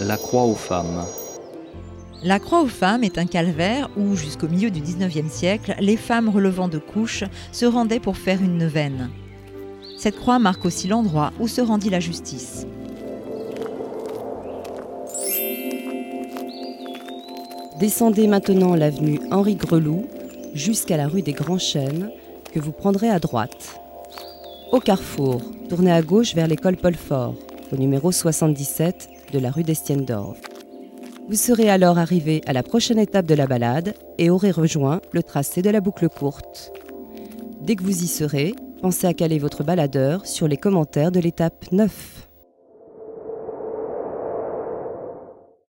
La croix aux femmes. La croix aux femmes est un calvaire où, jusqu'au milieu du 19e siècle, les femmes relevant de couches se rendaient pour faire une neuvaine. Cette croix marque aussi l'endroit où se rendit la justice. Descendez maintenant l'avenue Henri Greloux jusqu'à la rue des Grands Chênes que vous prendrez à droite. Au carrefour, tournez à gauche vers l'école Paul Fort, au numéro 77 de la rue d'Estienne d'Orve. Vous serez alors arrivé à la prochaine étape de la balade et aurez rejoint le tracé de la boucle courte. Dès que vous y serez, pensez à caler votre baladeur sur les commentaires de l'étape 9.